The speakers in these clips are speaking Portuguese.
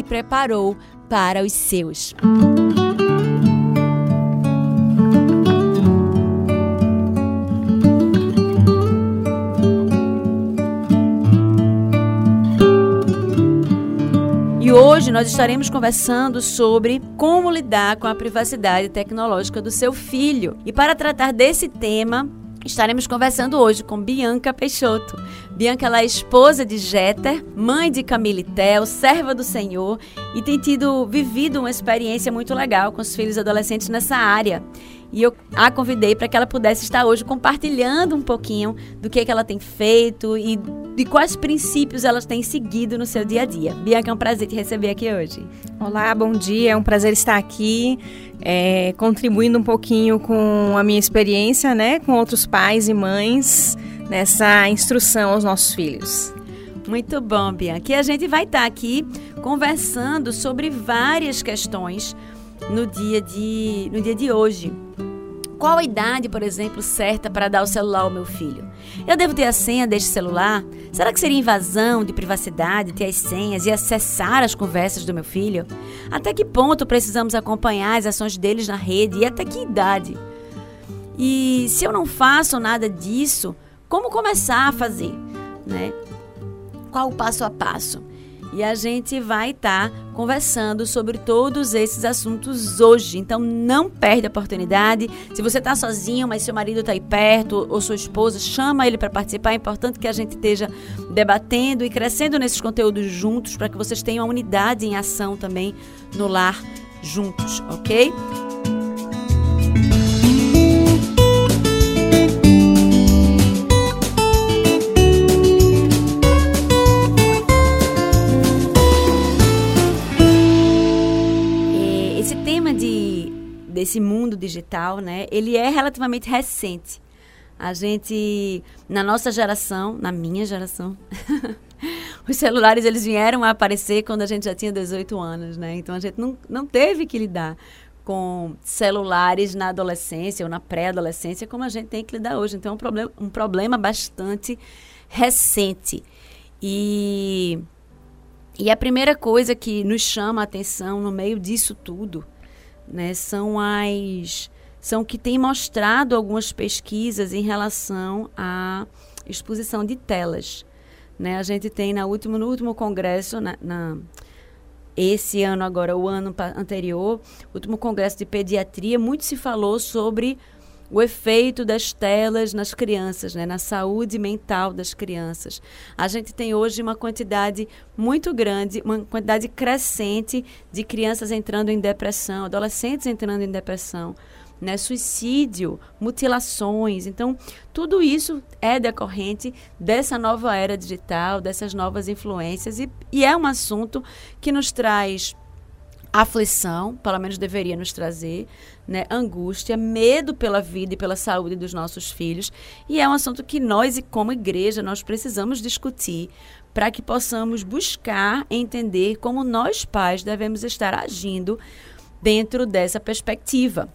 preparou para os seus. E hoje nós estaremos conversando sobre como lidar com a privacidade tecnológica do seu filho. E para tratar desse tema, Estaremos conversando hoje com Bianca Peixoto. Bianca é esposa de Jeter, mãe de Camille Tel, serva do Senhor e tem tido vivido uma experiência muito legal com os filhos adolescentes nessa área. E eu a convidei para que ela pudesse estar hoje compartilhando um pouquinho do que, é que ela tem feito e de quais princípios elas têm seguido no seu dia a dia. Bianca, é um prazer te receber aqui hoje. Olá, bom dia. É um prazer estar aqui, é, contribuindo um pouquinho com a minha experiência, né, com outros pais e mães nessa instrução aos nossos filhos. Muito bom, Bianca. E a gente vai estar aqui conversando sobre várias questões no dia de, no dia de hoje. Qual a idade, por exemplo, certa para dar o celular ao meu filho? Eu devo ter a senha deste celular? Será que seria invasão de privacidade ter as senhas e acessar as conversas do meu filho? Até que ponto precisamos acompanhar as ações deles na rede e até que idade? E se eu não faço nada disso, como começar a fazer? Né? Qual o passo a passo? E a gente vai estar tá conversando sobre todos esses assuntos hoje. Então não perde a oportunidade. Se você está sozinho, mas seu marido está aí perto, ou sua esposa, chama ele para participar. É importante que a gente esteja debatendo e crescendo nesses conteúdos juntos para que vocês tenham a unidade em ação também no lar juntos, ok? Desse mundo digital, né, ele é relativamente recente. A gente, na nossa geração, na minha geração, os celulares eles vieram a aparecer quando a gente já tinha 18 anos, né? Então a gente não, não teve que lidar com celulares na adolescência ou na pré-adolescência como a gente tem que lidar hoje. Então é um problema, um problema bastante recente. E, e a primeira coisa que nos chama a atenção no meio disso tudo né, são as são que tem mostrado algumas pesquisas em relação à exposição de telas. Né? A gente tem na último, no último congresso, na, na esse ano agora, o ano anterior, último congresso de pediatria, muito se falou sobre o efeito das telas nas crianças, né, na saúde mental das crianças. A gente tem hoje uma quantidade muito grande, uma quantidade crescente de crianças entrando em depressão, adolescentes entrando em depressão. Né, suicídio, mutilações. Então, tudo isso é decorrente dessa nova era digital, dessas novas influências, e, e é um assunto que nos traz aflição, pelo menos deveria nos trazer, né? Angústia, medo pela vida e pela saúde dos nossos filhos. E é um assunto que nós, como igreja, nós precisamos discutir para que possamos buscar entender como nós pais devemos estar agindo dentro dessa perspectiva.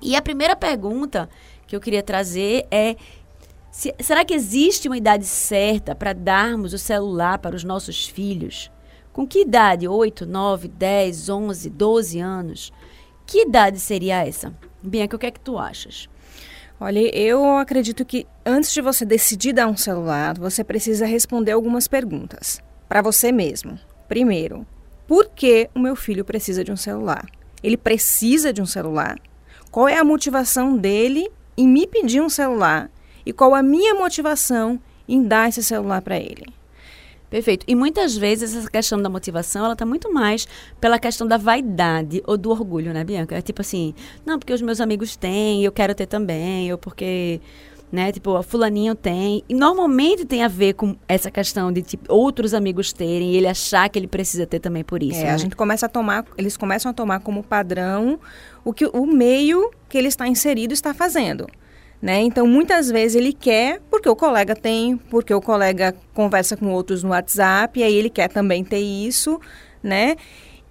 E a primeira pergunta que eu queria trazer é se, será que existe uma idade certa para darmos o celular para os nossos filhos? Com que idade? 8, 9, 10, 11, 12 anos? Que idade seria essa? Bianca, o que é que tu achas? Olha, eu acredito que antes de você decidir dar um celular, você precisa responder algumas perguntas para você mesmo. Primeiro, por que o meu filho precisa de um celular? Ele precisa de um celular? Qual é a motivação dele em me pedir um celular? E qual a minha motivação em dar esse celular para ele? Perfeito. E muitas vezes essa questão da motivação, ela tá muito mais pela questão da vaidade ou do orgulho, né, Bianca? É tipo assim, não, porque os meus amigos têm, eu quero ter também, ou porque, né, tipo, o fulaninho tem. E normalmente tem a ver com essa questão de tipo, outros amigos terem e ele achar que ele precisa ter também por isso. É, né? a gente começa a tomar, eles começam a tomar como padrão o que o meio que ele está inserido está fazendo. Né? Então, muitas vezes ele quer porque o colega tem, porque o colega conversa com outros no WhatsApp, e aí ele quer também ter isso, né?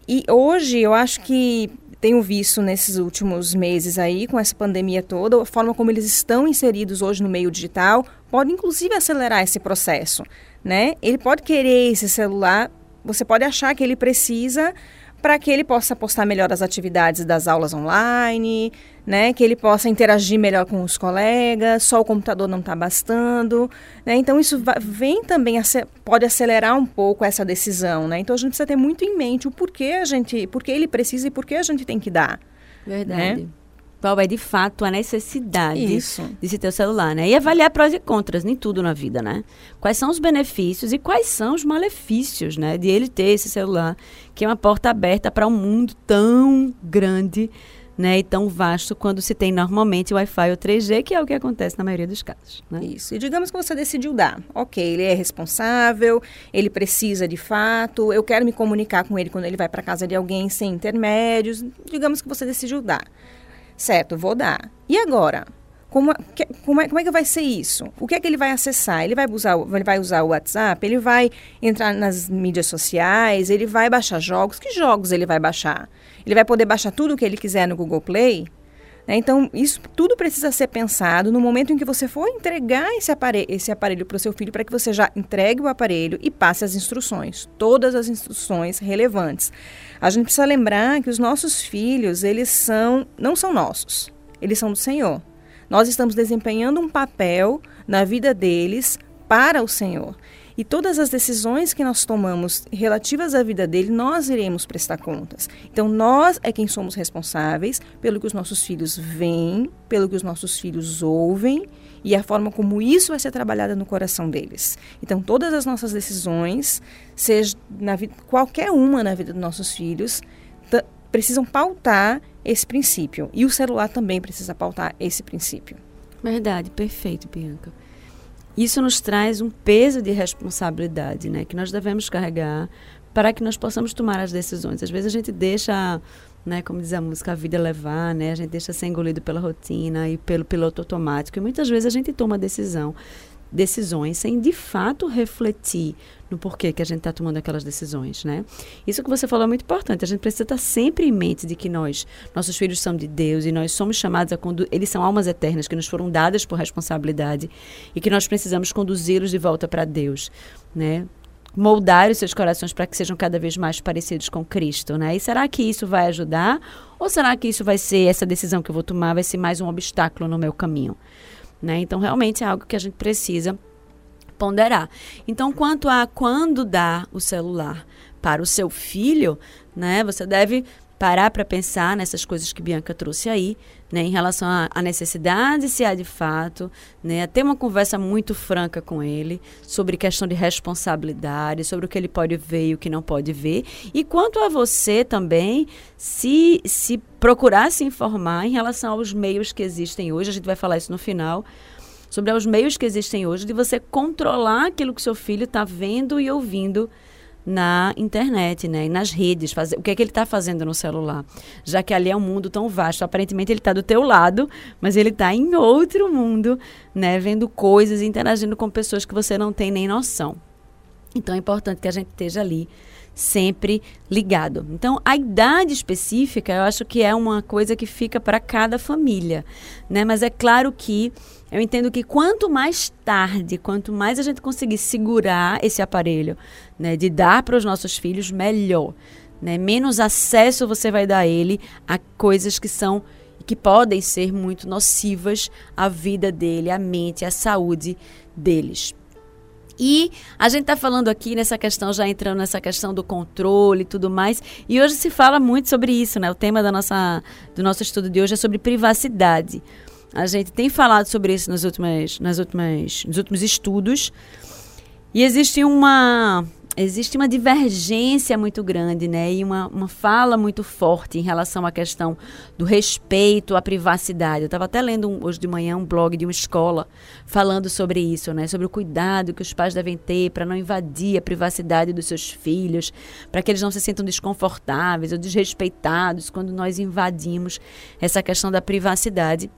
E hoje eu acho que tenho visto nesses últimos meses aí, com essa pandemia toda, a forma como eles estão inseridos hoje no meio digital pode inclusive acelerar esse processo, né? Ele pode querer esse celular, você pode achar que ele precisa para que ele possa postar melhor as atividades das aulas online, né? Que ele possa interagir melhor com os colegas, só o computador não está bastando, né? Então isso vem também pode acelerar um pouco essa decisão, né? Então a gente precisa ter muito em mente o porquê a gente, porquê ele precisa e porquê a gente tem que dar. Verdade. Né? Qual é de fato a necessidade Isso. de se ter o celular, né? E avaliar prós e contras, nem tudo na vida, né? Quais são os benefícios e quais são os malefícios, né? De ele ter esse celular, que é uma porta aberta para um mundo tão grande, né? E tão vasto quando se tem normalmente Wi-Fi ou 3G, que é o que acontece na maioria dos casos. Né? Isso. E digamos que você decidiu dar. Ok, ele é responsável, ele precisa de fato, eu quero me comunicar com ele quando ele vai para casa de alguém sem intermédios. Digamos que você decidiu dar. Certo, vou dar. E agora? Como, que, como, é, como é que vai ser isso? O que é que ele vai acessar? Ele vai, usar, ele vai usar o WhatsApp? Ele vai entrar nas mídias sociais? Ele vai baixar jogos? Que jogos ele vai baixar? Ele vai poder baixar tudo o que ele quiser no Google Play? Né? Então, isso tudo precisa ser pensado no momento em que você for entregar esse aparelho, esse aparelho para o seu filho, para que você já entregue o aparelho e passe as instruções, todas as instruções relevantes. A gente precisa lembrar que os nossos filhos, eles são, não são nossos, eles são do Senhor. Nós estamos desempenhando um papel na vida deles para o Senhor. E todas as decisões que nós tomamos relativas à vida dele, nós iremos prestar contas. Então, nós é quem somos responsáveis pelo que os nossos filhos veem, pelo que os nossos filhos ouvem e a forma como isso vai ser trabalhado no coração deles. Então, todas as nossas decisões, seja na vida, qualquer uma na vida dos nossos filhos, precisam pautar esse princípio. E o celular também precisa pautar esse princípio. Verdade, perfeito, Bianca. Isso nos traz um peso de responsabilidade, né, que nós devemos carregar para que nós possamos tomar as decisões. Às vezes a gente deixa, né, como diz a música, a vida levar, né, a gente deixa ser engolido pela rotina e pelo piloto automático. E muitas vezes a gente toma decisão decisões sem de fato refletir no porquê que a gente está tomando aquelas decisões, né? Isso que você falou é muito importante. A gente precisa estar sempre em mente de que nós, nossos filhos são de Deus e nós somos chamados a conduzir. Eles são almas eternas que nos foram dadas por responsabilidade e que nós precisamos conduzi-los de volta para Deus, né? moldar os seus corações para que sejam cada vez mais parecidos com Cristo, né? E será que isso vai ajudar? Ou será que isso vai ser essa decisão que eu vou tomar vai ser mais um obstáculo no meu caminho? Né? Então, realmente é algo que a gente precisa ponderar. Então, quanto a quando dar o celular para o seu filho, né, você deve parar para pensar nessas coisas que Bianca trouxe aí, né, em relação à necessidade, se há de fato, né, ter uma conversa muito franca com ele sobre questão de responsabilidade, sobre o que ele pode ver e o que não pode ver. E quanto a você também, se, se procurar se informar em relação aos meios que existem hoje, a gente vai falar isso no final, sobre os meios que existem hoje de você controlar aquilo que seu filho está vendo e ouvindo na internet, né? E nas redes, fazer, o que é que ele está fazendo no celular. Já que ali é um mundo tão vasto. Aparentemente ele está do teu lado, mas ele está em outro mundo, né? Vendo coisas, interagindo com pessoas que você não tem nem noção. Então é importante que a gente esteja ali sempre ligado. Então, a idade específica, eu acho que é uma coisa que fica para cada família, né? Mas é claro que eu entendo que quanto mais tarde, quanto mais a gente conseguir segurar esse aparelho, né, de dar para os nossos filhos, melhor. Né? Menos acesso você vai dar a ele a coisas que são que podem ser muito nocivas à vida dele, à mente, à saúde deles. E a gente está falando aqui nessa questão, já entrando nessa questão do controle e tudo mais. E hoje se fala muito sobre isso, né? O tema da nossa, do nosso estudo de hoje é sobre privacidade. A gente tem falado sobre isso nos, últimas, nas últimas, nos últimos estudos. E existe uma, existe uma divergência muito grande, né? E uma, uma fala muito forte em relação à questão do respeito à privacidade. Eu estava até lendo um, hoje de manhã um blog de uma escola falando sobre isso, né? Sobre o cuidado que os pais devem ter para não invadir a privacidade dos seus filhos, para que eles não se sintam desconfortáveis ou desrespeitados quando nós invadimos essa questão da privacidade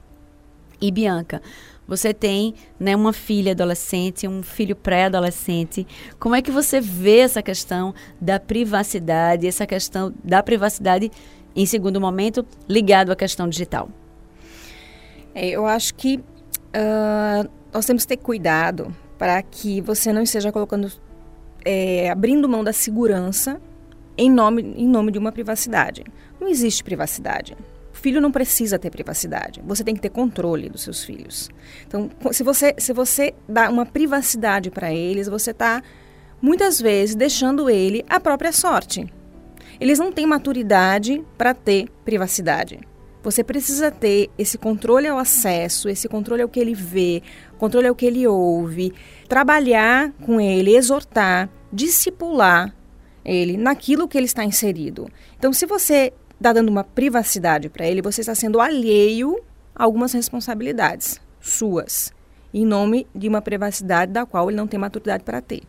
e Bianca, você tem né, uma filha adolescente, um filho pré-adolescente. Como é que você vê essa questão da privacidade, essa questão da privacidade, em segundo momento, ligado à questão digital? É, eu acho que uh, nós temos que ter cuidado para que você não esteja colocando, é, abrindo mão da segurança em nome, em nome de uma privacidade. Não existe privacidade. Filho não precisa ter privacidade. Você tem que ter controle dos seus filhos. Então, se você, se você dá uma privacidade para eles, você está muitas vezes deixando ele à própria sorte. Eles não têm maturidade para ter privacidade. Você precisa ter esse controle ao acesso, esse controle ao que ele vê, controle ao que ele ouve, trabalhar com ele, exortar, discipular ele naquilo que ele está inserido. Então, se você está dando uma privacidade para ele, você está sendo alheio a algumas responsabilidades suas, em nome de uma privacidade da qual ele não tem maturidade para ter.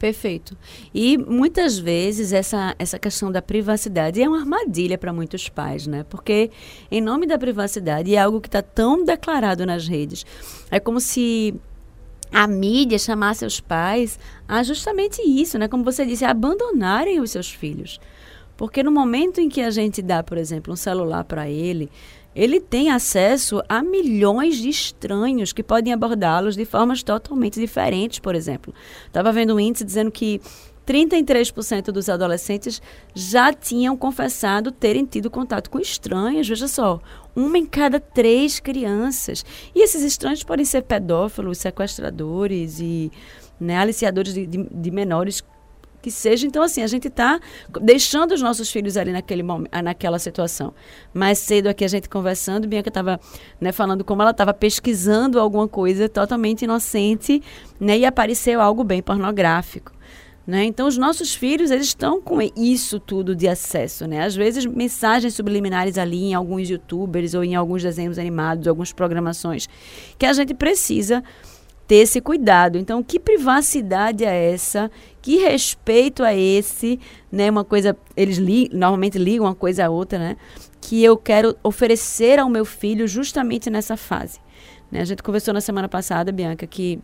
Perfeito. E muitas vezes essa, essa questão da privacidade é uma armadilha para muitos pais, né? Porque em nome da privacidade é algo que está tão declarado nas redes. É como se a mídia chamasse os pais a justamente isso, né? Como você disse, abandonarem os seus filhos. Porque no momento em que a gente dá, por exemplo, um celular para ele, ele tem acesso a milhões de estranhos que podem abordá-los de formas totalmente diferentes, por exemplo. Estava vendo um índice dizendo que 33% dos adolescentes já tinham confessado terem tido contato com estranhos. Veja só, uma em cada três crianças. E esses estranhos podem ser pedófilos, sequestradores e né, aliciadores de, de, de menores que seja. Então, assim, a gente está deixando os nossos filhos ali naquele momento, ah, naquela situação. Mais cedo aqui a gente conversando, Bianca estava né, falando como ela estava pesquisando alguma coisa totalmente inocente, né, e apareceu algo bem pornográfico. Né? Então, os nossos filhos, eles estão com isso tudo de acesso, né? Às vezes, mensagens subliminares ali em alguns youtubers ou em alguns desenhos animados, algumas programações, que a gente precisa ter esse cuidado. Então, que privacidade é essa? Que respeito é esse? Né? Uma coisa, eles li, normalmente ligam uma coisa a outra, né? Que eu quero oferecer ao meu filho justamente nessa fase. Né? A gente conversou na semana passada, Bianca, que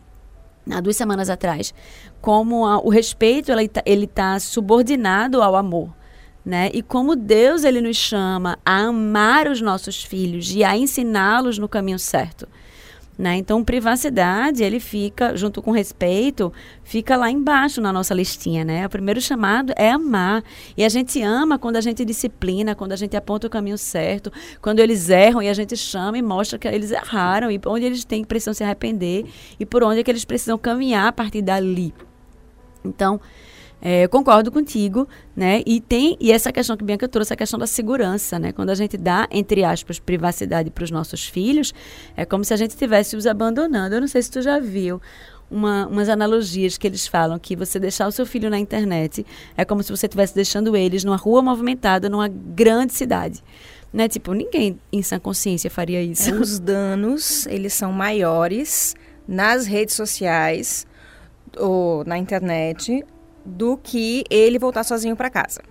há duas semanas atrás, como a, o respeito ele está ele tá subordinado ao amor. Né? E como Deus ele nos chama a amar os nossos filhos e a ensiná-los no caminho certo. Né? Então, privacidade, ele fica, junto com respeito, fica lá embaixo na nossa listinha, né? O primeiro chamado é amar. E a gente ama quando a gente disciplina, quando a gente aponta o caminho certo, quando eles erram e a gente chama e mostra que eles erraram e onde eles têm precisam se arrepender e por onde é que eles precisam caminhar a partir dali. Então, é, eu concordo contigo, né? E tem e essa questão que Bianca trouxe, a questão da segurança, né? Quando a gente dá, entre aspas, privacidade para os nossos filhos, é como se a gente estivesse os abandonando. Eu não sei se tu já viu uma, umas analogias que eles falam que você deixar o seu filho na internet é como se você estivesse deixando eles numa rua movimentada, numa grande cidade. Né? Tipo, ninguém em sã consciência faria isso. Os danos, eles são maiores nas redes sociais ou na internet do que ele voltar sozinho para casa.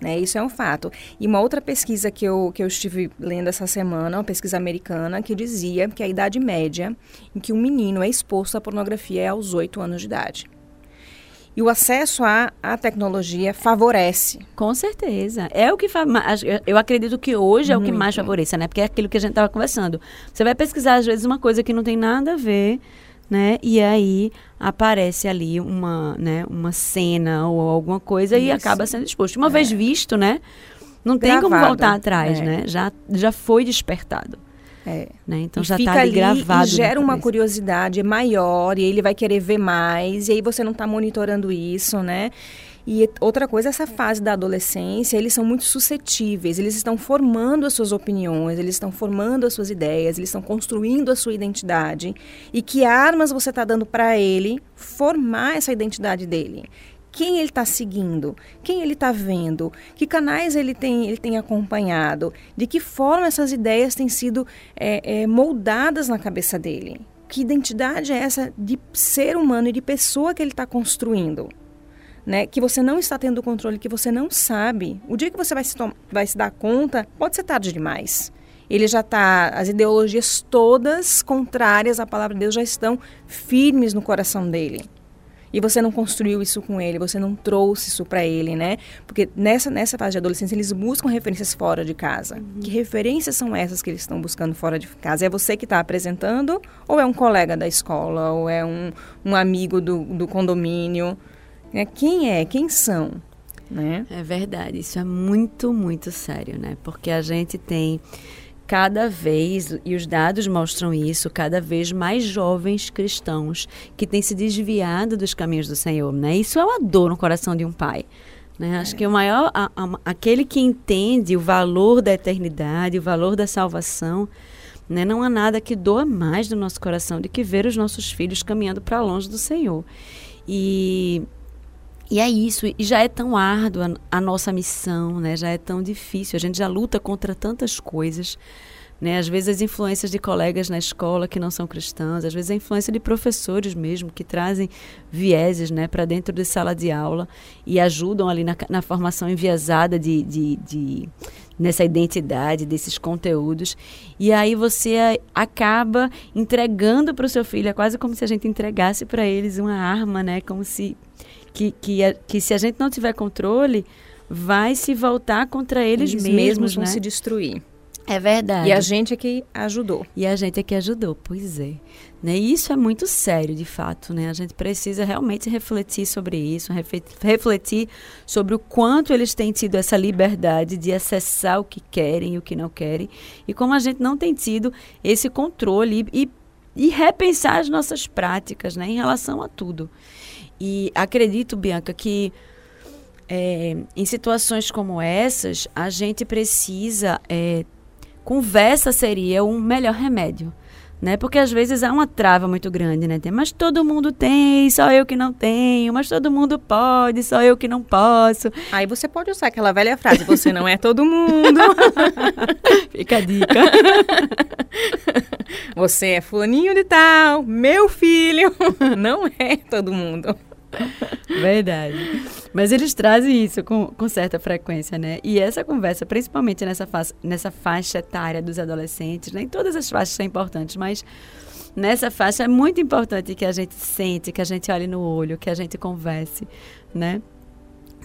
Né? Isso é um fato. E uma outra pesquisa que eu, que eu estive lendo essa semana, uma pesquisa americana, que dizia que a idade média em que um menino é exposto à pornografia é aos 8 anos de idade. E o acesso à, à tecnologia favorece. Com certeza. É o que Eu acredito que hoje é o que mais favorece, né? Porque é aquilo que a gente estava conversando. Você vai pesquisar, às vezes, uma coisa que não tem nada a ver né? E aí aparece ali uma, né, uma cena ou alguma coisa Isso. e acaba sendo exposto. Uma é. vez visto, né? Não Gravado. tem como voltar atrás, é. né? Já, já foi despertado. É. Né? Então e já está ali gravado. E gera uma curiosidade maior e ele vai querer ver mais, e aí você não está monitorando isso, né? E outra coisa, essa fase da adolescência, eles são muito suscetíveis, eles estão formando as suas opiniões, eles estão formando as suas ideias, eles estão construindo a sua identidade. E que armas você está dando para ele formar essa identidade dele? Quem ele está seguindo? Quem ele está vendo? Que canais ele tem, ele tem acompanhado? De que forma essas ideias têm sido é, é, moldadas na cabeça dele? Que identidade é essa de ser humano e de pessoa que ele está construindo? Né, que você não está tendo controle, que você não sabe, o dia que você vai se, vai se dar conta, pode ser tarde demais. Ele já está, as ideologias todas contrárias à palavra de Deus já estão firmes no coração dele. E você não construiu isso com ele, você não trouxe isso para ele, né? Porque nessa, nessa fase de adolescência eles buscam referências fora de casa. Uhum. Que referências são essas que eles estão buscando fora de casa? É você que está apresentando ou é um colega da escola ou é um, um amigo do, do condomínio? Né? Quem é? Quem são? Né? É verdade, isso é muito, muito sério, né? Porque a gente tem cada vez, e os dados mostram isso, cada vez mais jovens cristãos que têm se desviado dos caminhos do Senhor, né? Isso é uma dor no coração de um pai. Né? Acho que o maior, a, a, aquele que entende o valor da eternidade, o valor da salvação, né? não há nada que doa mais no nosso coração do que ver os nossos filhos caminhando para longe do Senhor. E e é isso, e já é tão árdua a nossa missão, né? Já é tão difícil, a gente já luta contra tantas coisas, né? Às vezes as influências de colegas na escola que não são cristãs, às vezes a influência de professores mesmo que trazem vieses, né, para dentro de sala de aula e ajudam ali na, na formação enviesada de, de, de nessa identidade desses conteúdos e aí você acaba entregando para o seu filho é quase como se a gente entregasse para eles uma arma né como se que, que, que se a gente não tiver controle, vai se voltar contra eles, eles mesmos, mesmos vão né? se destruir. É verdade. E a gente é que ajudou. E a gente é que ajudou, pois é. Né? E isso é muito sério, de fato. Né? A gente precisa realmente refletir sobre isso, refletir sobre o quanto eles têm tido essa liberdade de acessar o que querem e o que não querem, e como a gente não tem tido esse controle e, e, e repensar as nossas práticas né? em relação a tudo. E acredito, Bianca, que é, em situações como essas, a gente precisa. É, conversa seria um melhor remédio. Né? Porque às vezes há uma trava muito grande, né? Mas todo mundo tem, só eu que não tenho, mas todo mundo pode, só eu que não posso. Aí você pode usar aquela velha frase, você não é todo mundo. Fica a dica. você é fulaninho de tal, meu filho, não é todo mundo. Verdade. Mas eles trazem isso com, com certa frequência, né? E essa conversa, principalmente nessa, faixa, nessa faixa etária dos adolescentes, nem né? todas as faixas são importantes, mas nessa faixa é muito importante que a gente sente, que a gente olhe no olho, que a gente converse, né?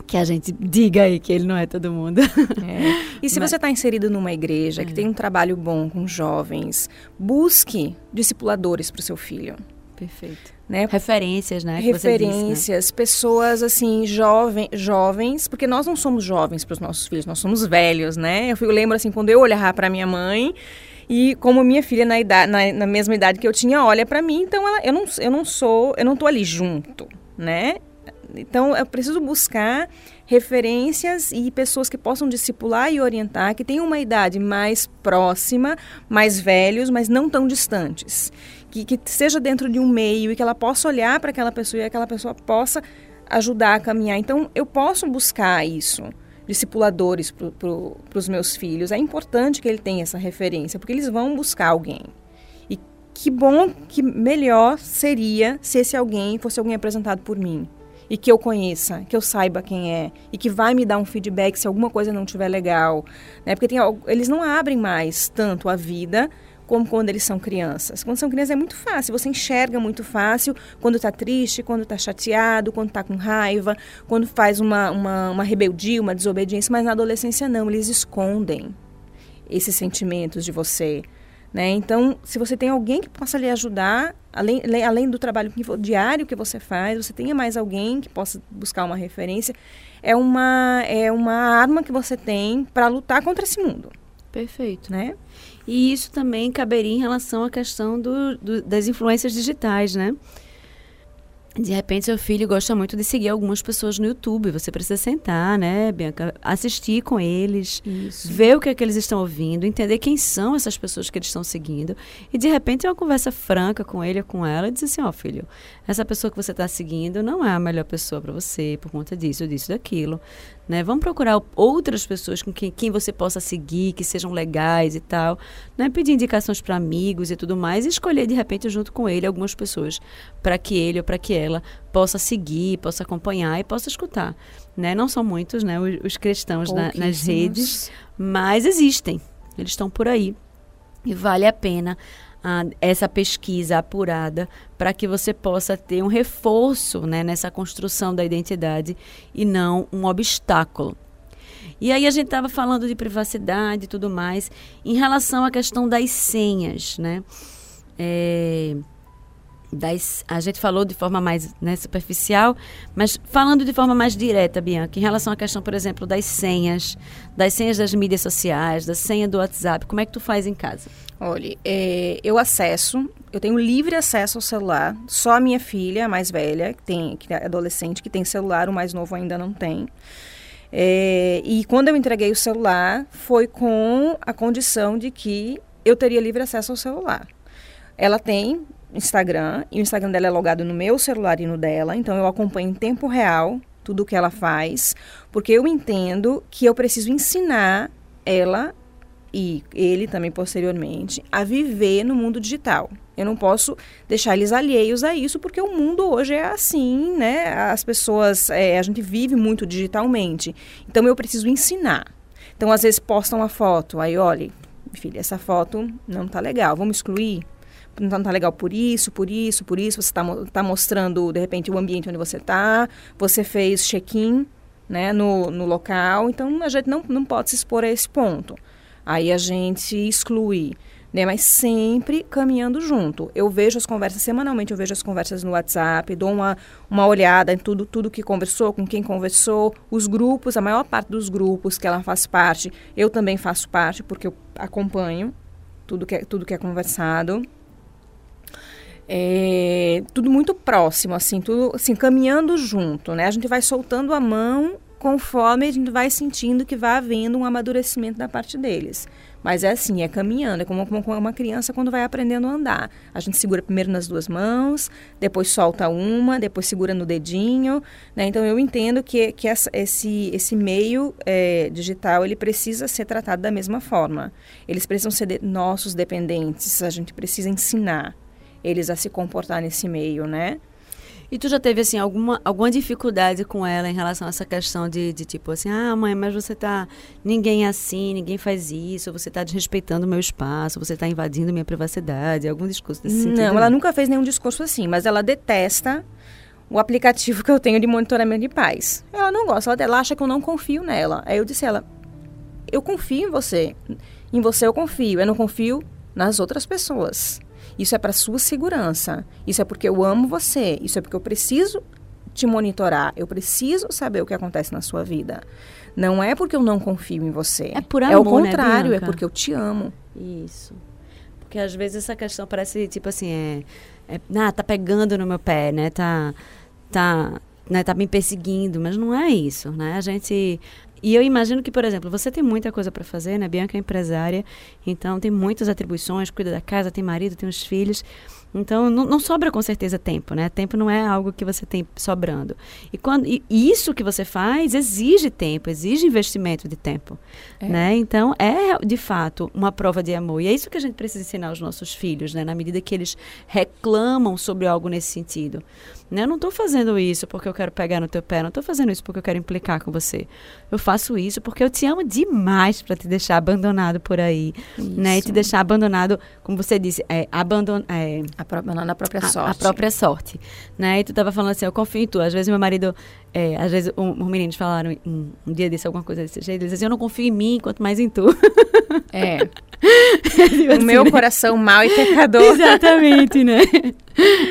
que a gente diga aí que ele não é todo mundo. É. E se Mas... você está inserido numa igreja que é. tem um trabalho bom com jovens, busque discipuladores para o seu filho. Perfeito. Né? Referências, né? Referências, disse, né? pessoas assim, jovem, jovens, porque nós não somos jovens para os nossos filhos, nós somos velhos, né? Eu, lembro assim, quando eu olhava para minha mãe e como minha filha na, idade, na, na mesma idade que eu tinha olha para mim, então ela, eu, não, eu não sou, eu não tô ali junto, né? Então eu preciso buscar referências e pessoas que possam discipular e orientar, que tenham uma idade mais próxima, mais velhos, mas não tão distantes que, que seja dentro de um meio e que ela possa olhar para aquela pessoa e aquela pessoa possa ajudar a caminhar. Então, eu posso buscar isso, discipuladores para pro, os meus filhos. É importante que ele tenha essa referência, porque eles vão buscar alguém. E que bom, que melhor seria se esse alguém fosse alguém apresentado por mim. e que eu conheça, que eu saiba quem é e que vai me dar um feedback se alguma coisa não estiver legal, né? Porque tem, eles não abrem mais tanto a vida como quando eles são crianças. Quando são crianças é muito fácil, você enxerga muito fácil quando está triste, quando está chateado, quando está com raiva, quando faz uma, uma, uma rebeldia, uma desobediência, mas na adolescência não, eles escondem esses sentimentos de você. Né? Então, se você tem alguém que possa lhe ajudar, além, além do trabalho diário que você faz, você tenha mais alguém que possa buscar uma referência, é uma, é uma arma que você tem para lutar contra esse mundo. Perfeito. Né? E isso também caberia em relação à questão do, do, das influências digitais, né? De repente, seu filho gosta muito de seguir algumas pessoas no YouTube. Você precisa sentar, né, Bianca? Assistir com eles, Isso. ver o que é que eles estão ouvindo, entender quem são essas pessoas que eles estão seguindo. E, de repente, ter uma conversa franca com ele ou com ela e dizer assim: Ó, oh, filho, essa pessoa que você está seguindo não é a melhor pessoa para você por conta disso, disso, daquilo. Né? Vamos procurar outras pessoas com quem, quem você possa seguir, que sejam legais e tal. Né? Pedir indicações para amigos e tudo mais e escolher, de repente, junto com ele, algumas pessoas para que ele ou para que ela possa seguir, possa acompanhar e possa escutar. Né? Não são muitos né, os, os cristãos na, nas redes, mas existem. Eles estão por aí. E vale a pena essa pesquisa apurada para que você possa ter um reforço né, nessa construção da identidade e não um obstáculo. E aí a gente estava falando de privacidade e tudo mais em relação à questão das senhas, né? É, das, a gente falou de forma mais né, superficial, mas falando de forma mais direta, Bianca, em relação à questão, por exemplo, das senhas, das senhas das mídias sociais, da senha do WhatsApp, como é que tu faz em casa? Olha, é, eu acesso, eu tenho livre acesso ao celular, só a minha filha, a mais velha, que, tem, que é adolescente, que tem celular, o mais novo ainda não tem. É, e quando eu entreguei o celular, foi com a condição de que eu teria livre acesso ao celular. Ela tem Instagram, e o Instagram dela é logado no meu celular e no dela, então eu acompanho em tempo real tudo o que ela faz, porque eu entendo que eu preciso ensinar ela e ele também posteriormente a viver no mundo digital. Eu não posso deixar eles alheios a isso, porque o mundo hoje é assim, né? As pessoas, é, a gente vive muito digitalmente. Então eu preciso ensinar. Então às vezes postam uma foto, aí olha, filha, essa foto não tá legal, vamos excluir não está legal por isso, por isso, por isso. Você está tá mostrando, de repente, o ambiente onde você está. Você fez check-in né, no, no local. Então, a gente não, não pode se expor a esse ponto. Aí a gente exclui. Né, mas sempre caminhando junto. Eu vejo as conversas, semanalmente eu vejo as conversas no WhatsApp, dou uma, uma olhada em tudo, tudo que conversou, com quem conversou, os grupos, a maior parte dos grupos que ela faz parte, eu também faço parte, porque eu acompanho tudo que é, tudo que é conversado. É, tudo muito próximo, assim, tudo assim, caminhando junto, né? A gente vai soltando a mão conforme a gente vai sentindo que vai havendo um amadurecimento da parte deles. Mas é assim, é caminhando, é como, como uma criança quando vai aprendendo a andar. A gente segura primeiro nas duas mãos, depois solta uma, depois segura no dedinho. Né? Então eu entendo que, que essa, esse, esse meio é, digital ele precisa ser tratado da mesma forma. Eles precisam ser de, nossos dependentes, a gente precisa ensinar eles a se comportar nesse meio, né? E tu já teve, assim, alguma, alguma dificuldade com ela em relação a essa questão de, de tipo assim, ah, mãe, mas você tá. Ninguém é assim, ninguém faz isso, você tá desrespeitando o meu espaço, você tá invadindo minha privacidade, algum discurso desse sentido? Não, ela nunca fez nenhum discurso assim, mas ela detesta o aplicativo que eu tenho de monitoramento de paz. Ela não gosta, ela, ela acha que eu não confio nela. Aí eu disse a ela, eu confio em você. Em você eu confio, eu não confio nas outras pessoas. Isso é para sua segurança. Isso é porque eu amo você. Isso é porque eu preciso te monitorar. Eu preciso saber o que acontece na sua vida. Não é porque eu não confio em você. É por amor, É o né, contrário, né, é porque eu te amo. Isso. Porque às vezes essa questão parece tipo assim, é, é ah, tá pegando no meu pé, né? Tá tá, né, tá me perseguindo, mas não é isso, né? A gente E eu imagino que, por exemplo, você tem muita coisa para fazer, né? Bianca é empresária, então tem muitas atribuições, cuida da casa, tem marido, tem os filhos. Então, não, não, sobra com certeza tempo, né? Tempo não é algo que você tem sobrando. E, quando, e isso que você faz exige tempo, exige investimento de tempo, é. né? Então, é, de fato, uma prova de amor. E é isso que a gente precisa ensinar aos nossos filhos, né? Na medida que eles reclamam sobre algo nesse sentido. Né? Eu não estou fazendo isso porque eu quero pegar no teu pé, não estou fazendo isso porque eu quero implicar com você. Eu faço isso porque eu te amo demais para te deixar abandonado por aí, isso. né? E te deixar abandonado, como você disse, é, abandon, é, na própria a, sorte. A própria sorte, né? E tu estava falando assim, eu confio em tu. Às vezes meu marido, é, às vezes um, os meninos falaram um, um, dia desse alguma coisa desse jeito, eles diziam, eu não confio em mim, quanto mais em tu. É. o assim, meu né? coração mau e pecador. Exatamente, né?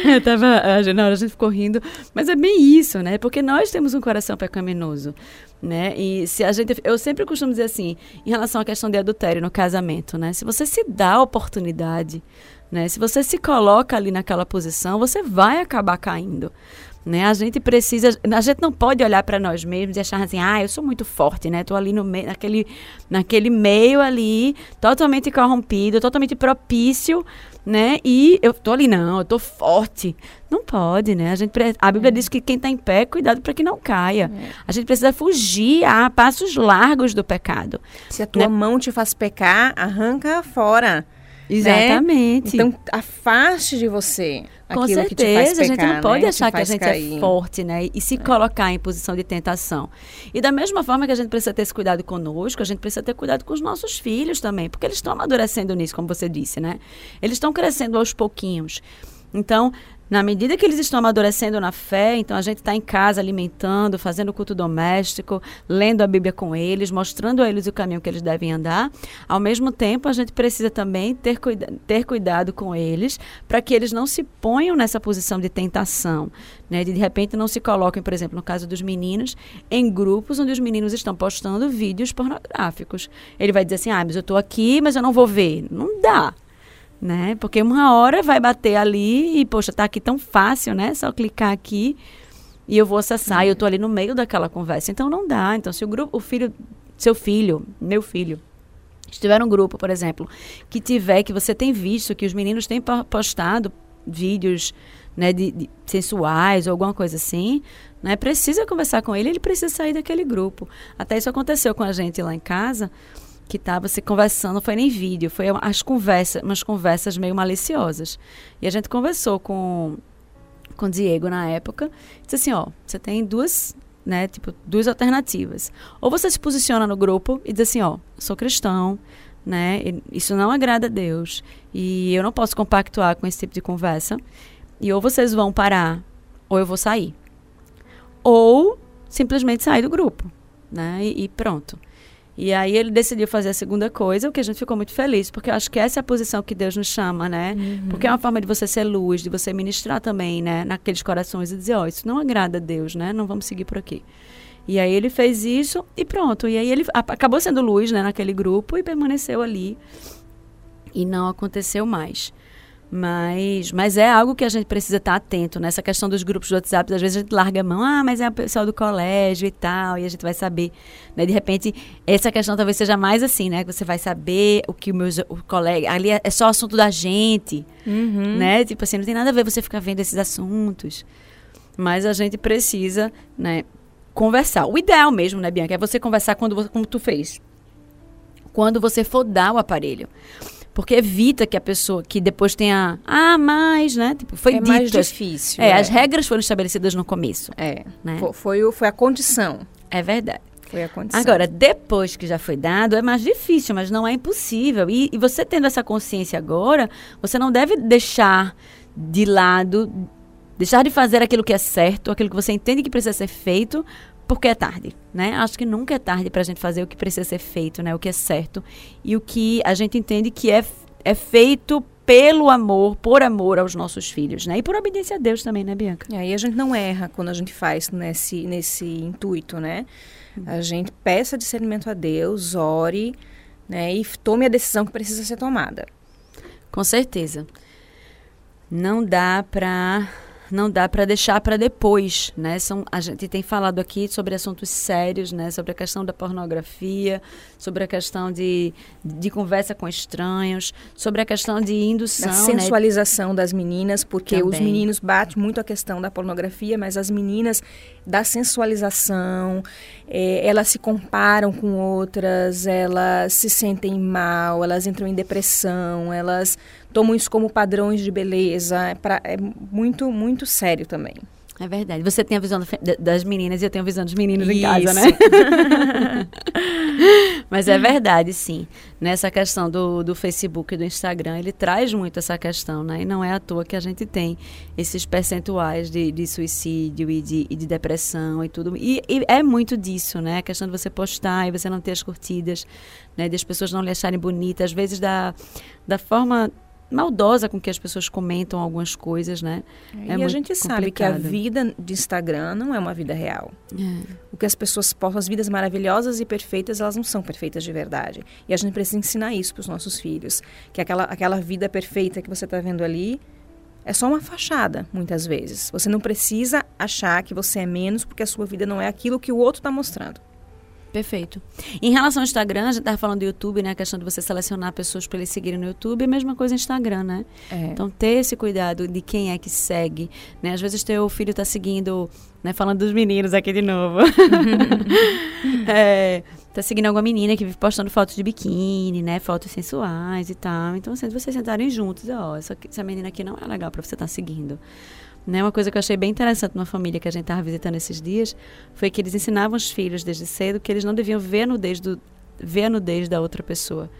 Eu tava, na hora a gente ficou rindo, mas é bem isso, né? Porque nós temos um coração pecaminoso, né? E se a gente, eu sempre costumo dizer assim, em relação à questão de adultério no casamento, né? Se você se dá a oportunidade, né? Se você se coloca ali naquela posição, você vai acabar caindo. Né? A gente precisa, a gente não pode olhar para nós mesmos e achar assim, ah, eu sou muito forte, né? Tô ali no meio, naquele, naquele meio ali, totalmente corrompido, totalmente propício, né? E eu tô ali não, eu tô forte. Não pode, né? A gente a Bíblia é. diz que quem está em pé, cuidado para que não caia. É. A gente precisa fugir a passos largos do pecado. Se a tua né? mão te faz pecar, arranca fora. Né? Exatamente. Né? Então, afaste de você. Com certeza, pecar, a gente não pode né? achar que a gente é cair. é forte, né? E se é. colocar em posição de tentação. E da mesma forma que a gente precisa ter esse cuidado conosco, a gente precisa ter cuidado com os nossos filhos também, porque eles estão amadurecendo nisso, como você disse, né? Eles estão crescendo aos pouquinhos. Então, na medida que eles estão amadurecendo na fé, então a gente está em casa alimentando, fazendo culto doméstico, lendo a Bíblia com eles, mostrando a eles o caminho que eles devem andar. Ao mesmo tempo, a gente precisa também ter, cuida ter cuidado com eles para que eles não se ponham nessa posição de tentação. Né? De, de repente não se coloquem, por exemplo, no caso dos meninos, em grupos onde os meninos estão postando vídeos pornográficos. Ele vai dizer assim: ah, mas eu estou aqui, mas eu não vou ver. Não dá né? Porque uma hora vai bater ali e, poxa, tá aqui tão fácil, né? Só clicar aqui e eu vou acessar e eu tô ali no meio daquela conversa. Então não dá. Então se o grupo, o filho, seu filho, meu filho, estiver um grupo, por exemplo, que tiver, que você tem visto que os meninos têm postado vídeos né, de, de, sensuais ou alguma coisa assim, né, precisa conversar com ele, ele precisa sair daquele grupo. Até isso aconteceu com a gente lá em casa que estava se conversando, não foi nem vídeo, foi as conversas, umas conversas meio maliciosas. E a gente conversou com com Diego na época, disse assim, ó, você tem duas, né, tipo, duas alternativas. Ou você se posiciona no grupo e diz assim, ó, sou cristão, né, isso não agrada a Deus e eu não posso compactuar com esse tipo de conversa. E ou vocês vão parar, ou eu vou sair. Ou simplesmente sair do grupo, né, e, e pronto. E aí ele decidiu fazer a segunda coisa, o que a gente ficou muito feliz, porque eu acho que essa é a posição que Deus nos chama, né? Uhum. Porque é uma forma de você ser luz, de você ministrar também, né, naqueles corações e dizer, ó, oh, isso não agrada a Deus, né? Não vamos seguir por aqui. E aí ele fez isso e pronto. E aí ele acabou sendo luz, né, naquele grupo e permaneceu ali. E não aconteceu mais. Mas, mas é algo que a gente precisa estar atento nessa questão dos grupos de WhatsApp. Às vezes a gente larga a mão, ah, mas é o pessoal do colégio e tal, e a gente vai saber. Né? De repente, essa questão talvez seja mais assim, né? Que você vai saber o que o meu o colega. Ali é, é só assunto da gente. Uhum. Né? Tipo assim, não tem nada a ver você ficar vendo esses assuntos. Mas a gente precisa, né, conversar. O ideal mesmo, né, Bianca, é você conversar quando como tu fez. Quando você for dar o aparelho. Porque evita que a pessoa que depois tenha. Ah, mais, né? Tipo, foi é dito. mais difícil. É, é, as regras foram estabelecidas no começo. É. Né? Foi, foi, foi a condição. É verdade. Foi a condição. Agora, depois que já foi dado, é mais difícil, mas não é impossível. E, e você tendo essa consciência agora, você não deve deixar de lado, deixar de fazer aquilo que é certo, aquilo que você entende que precisa ser feito, porque é tarde, né? Acho que nunca é tarde para a gente fazer o que precisa ser feito, né? O que é certo e o que a gente entende que é, é feito pelo amor, por amor aos nossos filhos, né? E por obediência a Deus também, né, Bianca? E aí a gente não erra quando a gente faz nesse, nesse intuito, né? A gente peça discernimento a Deus, ore, né? E tome a decisão que precisa ser tomada. Com certeza. Não dá para não dá para deixar para depois, né? São, a gente tem falado aqui sobre assuntos sérios, né? Sobre a questão da pornografia, sobre a questão de, de conversa com estranhos, sobre a questão de indução, da né? sensualização né? das meninas, porque Também. os meninos batem muito a questão da pornografia, mas as meninas da sensualização, é, elas se comparam com outras, elas se sentem mal, elas entram em depressão, elas tomam isso como padrões de beleza. É, pra, é muito, muito sério também. É verdade. Você tem a visão das meninas e eu tenho a visão dos meninos Isso. em casa, né? Mas é verdade, sim. Nessa questão do, do Facebook e do Instagram, ele traz muito essa questão, né? E não é à toa que a gente tem esses percentuais de, de suicídio e de, e de depressão e tudo. E, e, é muito disso, né? A questão de você postar e você não ter as curtidas, né? De as pessoas não lhe acharem bonita. Às vezes da, da forma maldosa com que as pessoas comentam algumas coisas, né? É, é e a gente complicado. sabe que a vida de Instagram não é uma vida real. É. O que as pessoas postam, as vidas maravilhosas e perfeitas, elas não são perfeitas de verdade. E a gente precisa ensinar isso para os nossos filhos, que aquela aquela vida perfeita que você está vendo ali é só uma fachada, muitas vezes. Você não precisa achar que você é menos porque a sua vida não é aquilo que o outro está mostrando. Perfeito. Em relação ao Instagram, a gente estava falando do YouTube, né? A questão de você selecionar pessoas para eles seguirem no YouTube, é a mesma coisa no Instagram, né? É. Então, ter esse cuidado de quem é que segue, né? Às vezes, teu filho está seguindo, né? Falando dos meninos aqui de novo. é, tá seguindo alguma menina que vive postando fotos de biquíni, né? Fotos sensuais e tal. Então, assim, vocês sentarem juntos, ó, essa, essa menina aqui não é legal para você estar tá seguindo. Né? Uma coisa que eu achei bem interessante numa família que a gente estava visitando esses dias foi que eles ensinavam os filhos desde cedo que eles não deviam ver a nudez, do, ver a nudez da outra pessoa.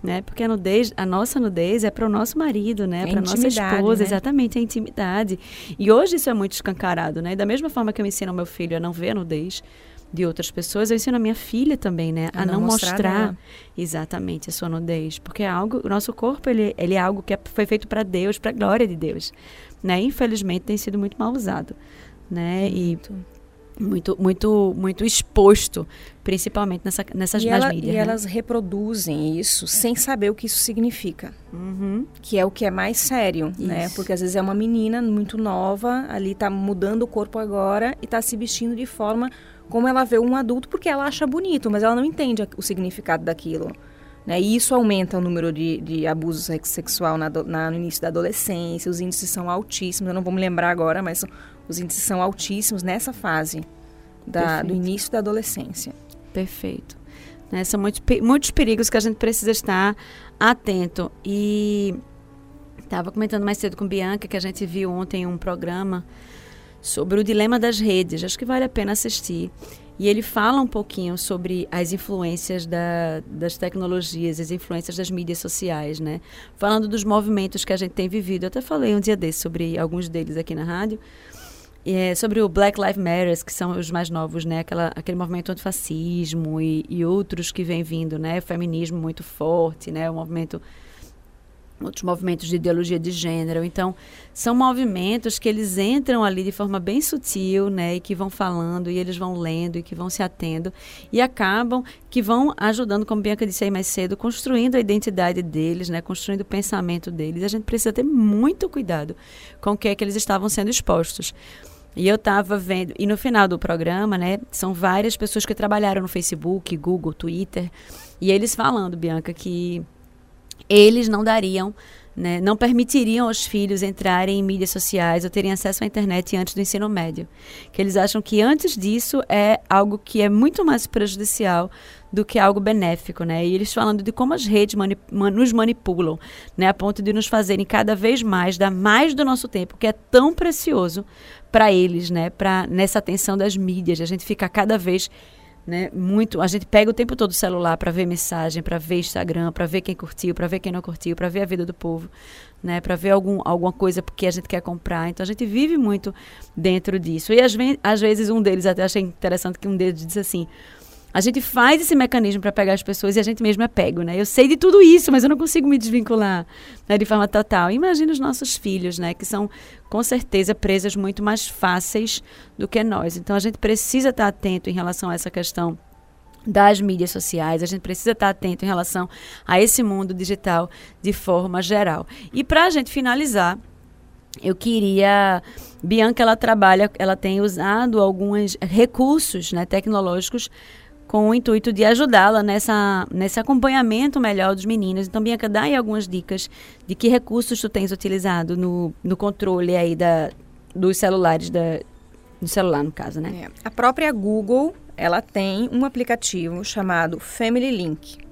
Né? Porque a nudez, a nossa nudez é para o nosso marido, né? É para nossa esposa, né? exatamente, a intimidade. E hoje isso é muito escancarado, né? E da mesma forma que eu ensino ao meu filho a não ver a nudez de outras pessoas, eu ensino a minha filha também, né? A, a não, não, mostrar, mostrar exatamente a sua nudez, porque é algo, o nosso corpo ele, ele é algo que é, foi feito para Deus, para a glória de Deus né? Infelizmente tem sido muito mal usado, né? E muito muito muito exposto principalmente nessa, nessas e ela, mídias e né? elas reproduzem isso sem saber o que isso significa uhum. que é o que é mais sério né? isso. né porque às vezes é uma menina muito nova ali está mudando o corpo agora e está se vestindo de forma como ela vê um adulto porque ela acha bonito mas ela não entende o significado daquilo né? E isso aumenta o número de, de abuso sexual na, na, no início da adolescência, os índices são altíssimos, eu não vou me lembrar agora, mas os índices são altíssimos nessa fase da, do início da adolescência. Perfeito. Né? São muitos, muitos perigos que a gente precisa estar atento. E estava comentando mais cedo com Bianca que a gente viu ontem um programa sobre o dilema das redes. Acho que vale a pena assistir. E ele fala um pouquinho sobre as influências da, das tecnologias, as influências das mídias sociais, né? Falando dos movimentos que a gente tem vivido. Eu até falei um dia desse sobre alguns deles aqui na rádio. É, sobre o Black Lives Matter, que são os mais novos, né? Aquela, aquele movimento antifascismo e, e outros que vem vindo, né? Feminismo muito forte, né? O movimento outros movimentos de ideologia de gênero. Então, são movimentos que eles entram ali de forma bem sutil, né, e que vão falando e eles vão lendo e que vão se atendo e acabam que vão ajudando, como Bianca disse aí mais cedo, construindo a identidade deles, né, construindo o pensamento deles. A gente precisa ter muito cuidado com o que é que eles estavam sendo expostos. E eu estava vendo, e no final do programa, né, são várias pessoas que trabalharam no Facebook, Google, Twitter, e eles falando, Bianca, que eles não dariam, né, não permitiriam aos filhos entrarem em mídias sociais ou terem acesso à internet antes do ensino médio. Que eles acham que antes disso é algo que é muito mais prejudicial do que algo benéfico, né? E eles falando de como as redes manip nos manipulam, né? A ponto de nos fazerem cada vez mais dar mais do nosso tempo, que é tão precioso para eles, né? Para nessa atenção das mídias, a gente fica cada vez né? Muito, a gente pega o tempo todo o celular para ver mensagem, para ver Instagram, para ver quem curtiu, para ver quem não curtiu, para ver a vida do povo, né? Para ver algum, alguma coisa porque a gente quer comprar. Então a gente vive muito dentro disso. E às, às vezes um deles até achei interessante que um deles disse assim: a gente faz esse mecanismo para pegar as pessoas e a gente mesmo é pego, né? Eu sei de tudo isso, mas eu não consigo me desvincular né, de forma total. Imagina os nossos filhos, né? Que são, com certeza, presas muito mais fáceis do que nós. Então, a gente precisa estar atento em relação a essa questão das mídias sociais, a gente precisa estar atento em relação a esse mundo digital de forma geral. E para a gente finalizar, eu queria Bianca ela trabalha, ela tem usado alguns recursos, né, tecnológicos com o intuito de ajudá-la nessa nesse acompanhamento melhor dos meninos. Então, Bianca, dá aí algumas dicas de que recursos tu tens utilizado no, no controle aí da, dos celulares da no celular, no caso, né? É. A própria Google, ela tem um aplicativo chamado Family Link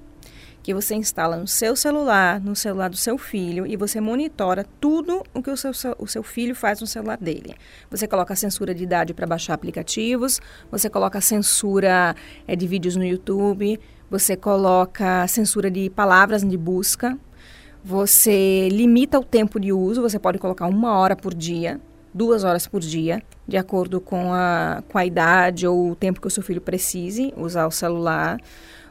que você instala no seu celular, no celular do seu filho, e você monitora tudo o que o seu, o seu filho faz no celular dele. Você coloca censura de idade para baixar aplicativos, você coloca censura é, de vídeos no YouTube, você coloca censura de palavras de busca, você limita o tempo de uso, você pode colocar uma hora por dia, duas horas por dia, de acordo com a, com a idade ou o tempo que o seu filho precise usar o celular.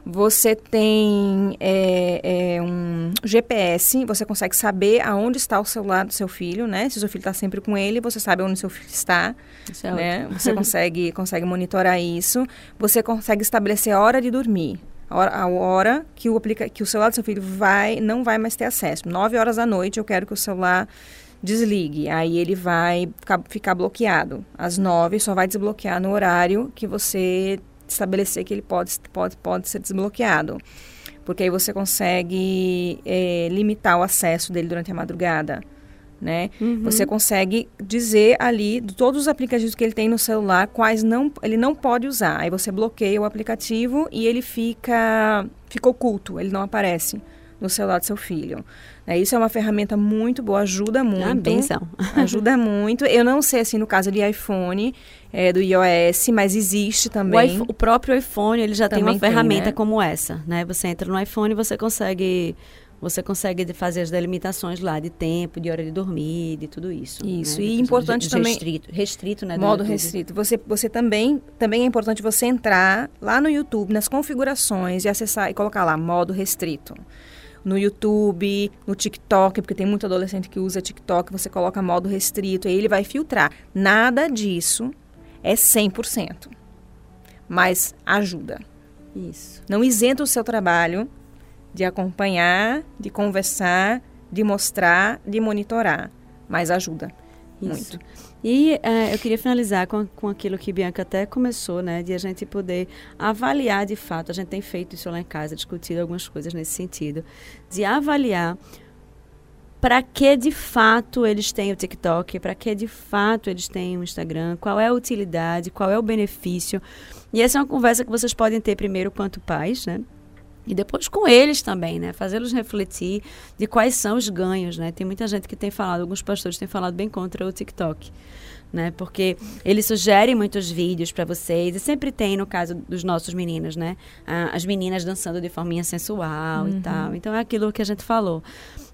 Você tem é, é, um GPS, você consegue saber aonde está o celular do seu filho, né? Se o seu filho está sempre com ele, você sabe onde seu filho está, é né? Você consegue, consegue monitorar isso. Você consegue estabelecer a hora de dormir. A hora, a hora que, o aplica, que o celular do seu filho vai, não vai mais ter acesso. Nove horas da noite eu quero que o celular desligue. Aí ele vai ficar, ficar bloqueado. Às nove só vai desbloquear no horário que você estabelecer que ele pode, pode, pode ser desbloqueado. Porque aí você consegue é, limitar o acesso dele durante a madrugada. Né? Uhum. Você consegue dizer ali de todos os aplicativos que ele tem no celular quais não ele não pode usar. Aí você bloqueia o aplicativo e ele fica fica oculto, ele não aparece no celular do seu filho. É, isso é uma ferramenta muito boa, ajuda muito. Ah, benção. ajuda muito. Eu não sei, assim, no caso de iPhone, é, do iOS, mas existe também. O, o próprio iPhone, ele já também tem uma ferramenta tem, né? como essa, né? Você entra no iPhone e você consegue... Você consegue fazer as delimitações lá de tempo, de hora de dormir, de tudo isso. Isso, né? e importante também... Restrito, restrito né? Modo restrito. Você, você também, também é importante você entrar lá no YouTube, nas configurações e acessar e colocar lá, modo restrito no YouTube, no TikTok, porque tem muito adolescente que usa TikTok, você coloca modo restrito, aí ele vai filtrar. Nada disso é 100%, mas ajuda. Isso. Não isenta o seu trabalho de acompanhar, de conversar, de mostrar, de monitorar, mas ajuda Isso. muito. E é, eu queria finalizar com, com aquilo que Bianca até começou, né? De a gente poder avaliar de fato. A gente tem feito isso lá em casa, discutido algumas coisas nesse sentido. De avaliar para que de fato eles têm o TikTok, para que de fato eles têm o Instagram, qual é a utilidade, qual é o benefício. E essa é uma conversa que vocês podem ter primeiro quanto pais, né? E depois com eles também, né? Fazê-los refletir de quais são os ganhos, né? Tem muita gente que tem falado, alguns pastores têm falado bem contra o TikTok. Né? Porque eles sugerem muitos vídeos para vocês e sempre tem no caso dos nossos meninos, né? as meninas dançando de forminha sensual uhum. e tal. Então é aquilo que a gente falou.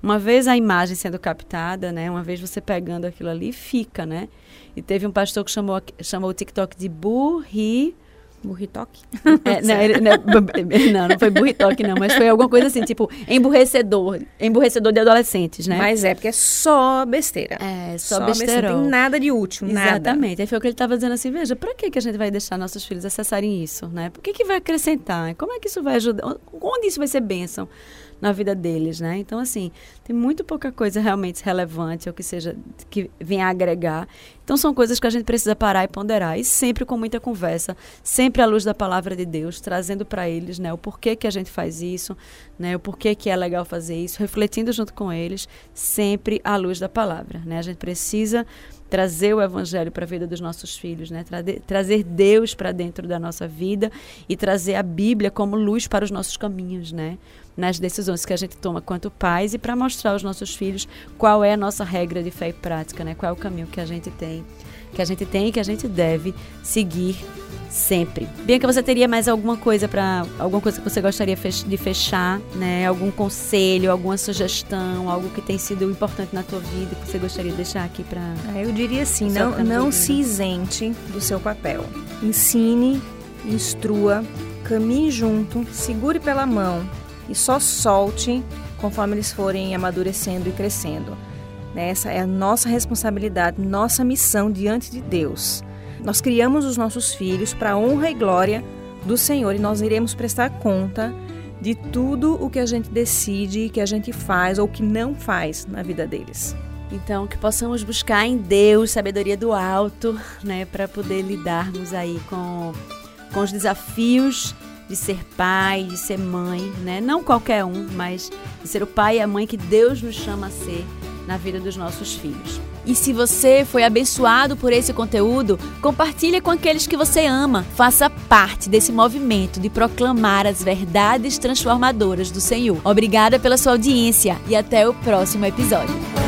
Uma vez a imagem sendo captada, né? Uma vez você pegando aquilo ali, fica, né? E teve um pastor que chamou, chamou o TikTok de burri Burritoque? É, não, ele, não, não, não foi burritoque, não, mas foi alguma coisa assim, tipo, emburrecedor. Emburrecedor de adolescentes, né? Mas é porque é só besteira. É, só, só besteira. Não tem nada de útil, Exatamente. Nada. Aí foi o que ele estava dizendo assim, veja, para que, que a gente vai deixar nossos filhos acessarem isso, né? Por que, que vai acrescentar? Como é que isso vai ajudar? Onde isso vai ser bênção? Na vida deles, né? Então, assim, tem muito pouca coisa realmente relevante ou que seja, que venha agregar. Então, são coisas que a gente precisa parar e ponderar. E sempre com muita conversa, sempre à luz da palavra de Deus, trazendo para eles, né, o porquê que a gente faz isso, né, o porquê que é legal fazer isso, refletindo junto com eles, sempre à luz da palavra, né? A gente precisa trazer o evangelho para a vida dos nossos filhos, né? Trazer, Deus para dentro da nossa vida e trazer a Bíblia como luz para os nossos caminhos, né? Nas decisões que a gente toma quanto pais e para mostrar aos nossos filhos qual é a nossa regra de fé e prática, né? Qual é o caminho que a gente tem, que a gente tem e que a gente deve seguir sempre. Bianca, você teria mais alguma coisa para alguma coisa que você gostaria de fechar, né? Algum conselho, alguma sugestão, algo que tem sido importante na tua vida que você gostaria de deixar aqui para? Ah, eu diria assim, não não se isente do seu papel. Ensine, instrua, caminhe junto, segure pela mão e só solte conforme eles forem amadurecendo e crescendo. Essa é a nossa responsabilidade, nossa missão diante de Deus. Nós criamos os nossos filhos para a honra e glória do Senhor e nós iremos prestar conta de tudo o que a gente decide, que a gente faz ou que não faz na vida deles. Então, que possamos buscar em Deus sabedoria do alto, né, para poder lidarmos aí com, com os desafios de ser pai, de ser mãe, né? Não qualquer um, mas de ser o pai e a mãe que Deus nos chama a ser na vida dos nossos filhos. E se você foi abençoado por esse conteúdo, compartilhe com aqueles que você ama. Faça parte desse movimento de proclamar as verdades transformadoras do Senhor. Obrigada pela sua audiência e até o próximo episódio.